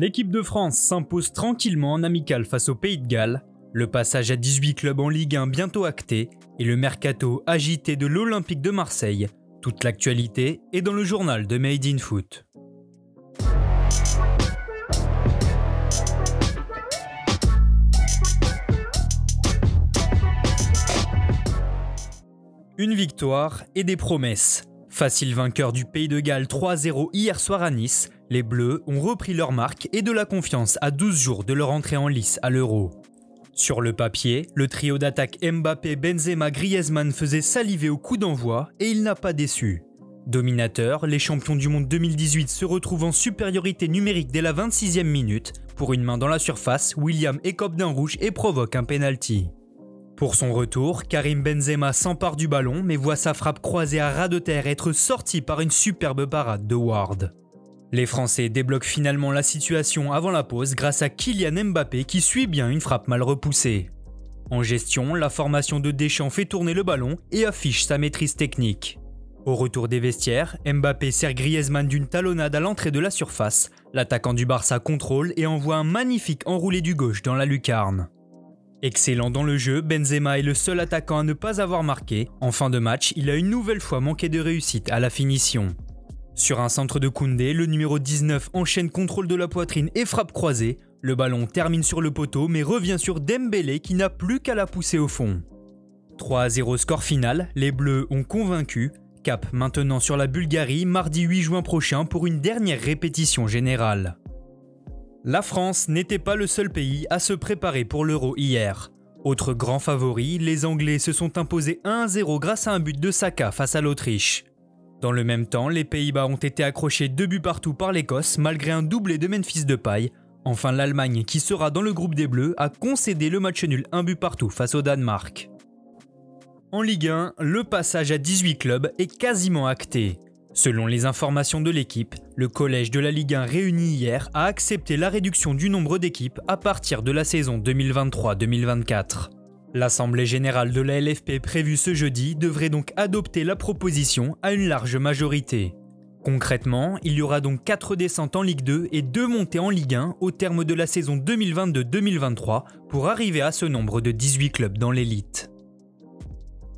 L'équipe de France s'impose tranquillement en amical face au Pays de Galles, le passage à 18 clubs en Ligue 1 bientôt acté et le mercato agité de l'Olympique de Marseille. Toute l'actualité est dans le journal de Made in Foot. Une victoire et des promesses. Facile vainqueur du Pays de Galles 3-0 hier soir à Nice, les Bleus ont repris leur marque et de la confiance à 12 jours de leur entrée en lice à l'Euro. Sur le papier, le trio d'attaque Mbappé, Benzema, Griezmann faisait saliver au coup d'envoi et il n'a pas déçu. Dominateur, les champions du monde 2018 se retrouvent en supériorité numérique dès la 26e minute. Pour une main dans la surface, William écope d'un rouge et provoque un penalty. Pour son retour, Karim Benzema s'empare du ballon mais voit sa frappe croisée à ras de terre être sortie par une superbe parade de Ward. Les Français débloquent finalement la situation avant la pause grâce à Kylian Mbappé qui suit bien une frappe mal repoussée. En gestion, la formation de Deschamps fait tourner le ballon et affiche sa maîtrise technique. Au retour des vestiaires, Mbappé sert Griezmann d'une talonnade à l'entrée de la surface. L'attaquant du Barça contrôle et envoie un magnifique enroulé du gauche dans la lucarne. Excellent dans le jeu, Benzema est le seul attaquant à ne pas avoir marqué. En fin de match, il a une nouvelle fois manqué de réussite à la finition. Sur un centre de Koundé, le numéro 19 enchaîne contrôle de la poitrine et frappe croisée. Le ballon termine sur le poteau mais revient sur Dembélé qui n'a plus qu'à la pousser au fond. 3 0 score final, les Bleus ont convaincu. Cap maintenant sur la Bulgarie mardi 8 juin prochain pour une dernière répétition générale. La France n'était pas le seul pays à se préparer pour l'Euro hier. Autre grand favori, les Anglais se sont imposés 1-0 grâce à un but de Saka face à l'Autriche. Dans le même temps, les Pays-Bas ont été accrochés deux buts partout par l'Écosse malgré un doublé de Memphis de paille. Enfin, l'Allemagne, qui sera dans le groupe des Bleus, a concédé le match nul un but partout face au Danemark. En Ligue 1, le passage à 18 clubs est quasiment acté. Selon les informations de l'équipe, le collège de la Ligue 1 réuni hier a accepté la réduction du nombre d'équipes à partir de la saison 2023-2024. L'Assemblée générale de la LFP prévue ce jeudi devrait donc adopter la proposition à une large majorité. Concrètement, il y aura donc 4 descentes en Ligue 2 et 2 montées en Ligue 1 au terme de la saison 2022-2023 pour arriver à ce nombre de 18 clubs dans l'élite.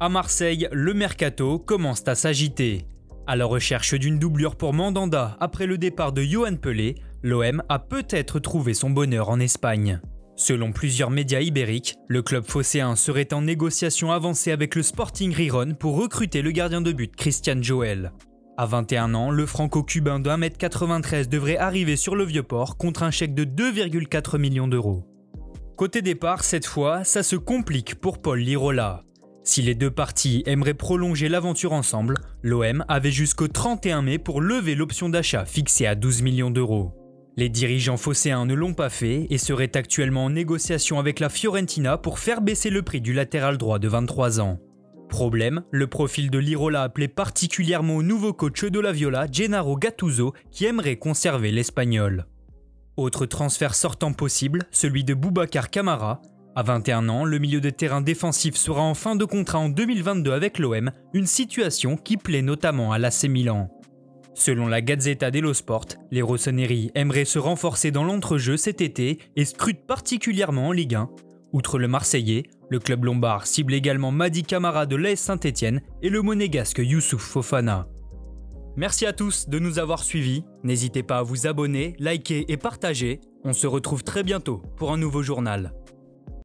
À Marseille, le mercato commence à s'agiter. À la recherche d'une doublure pour Mandanda après le départ de Johan Pelé, l'OM a peut-être trouvé son bonheur en Espagne. Selon plusieurs médias ibériques, le club phocéen serait en négociation avancée avec le Sporting Riron pour recruter le gardien de but Christian Joel. À 21 ans, le franco-cubain de 1m93 devrait arriver sur le Vieux-Port contre un chèque de 2,4 millions d'euros. Côté départ, cette fois, ça se complique pour Paul Lirola. Si les deux parties aimeraient prolonger l'aventure ensemble, l'OM avait jusqu'au 31 mai pour lever l'option d'achat fixée à 12 millions d'euros. Les dirigeants phocéens ne l'ont pas fait et seraient actuellement en négociation avec la Fiorentina pour faire baisser le prix du latéral droit de 23 ans. Problème, le profil de Lirola appelait particulièrement au nouveau coach de la Viola, Gennaro Gattuso, qui aimerait conserver l'Espagnol. Autre transfert sortant possible, celui de Boubacar Camara, à 21 ans, le milieu de terrain défensif sera en fin de contrat en 2022 avec l'OM, une situation qui plaît notamment à l'AC Milan. Selon la Gazzetta dello Sport, les Rossoneri aimeraient se renforcer dans l'entrejeu cet été et scrutent particulièrement en Ligue 1. Outre le Marseillais, le club lombard cible également Madi Camara de l'AS Saint-Etienne et le monégasque Youssouf Fofana. Merci à tous de nous avoir suivis. N'hésitez pas à vous abonner, liker et partager. On se retrouve très bientôt pour un nouveau journal.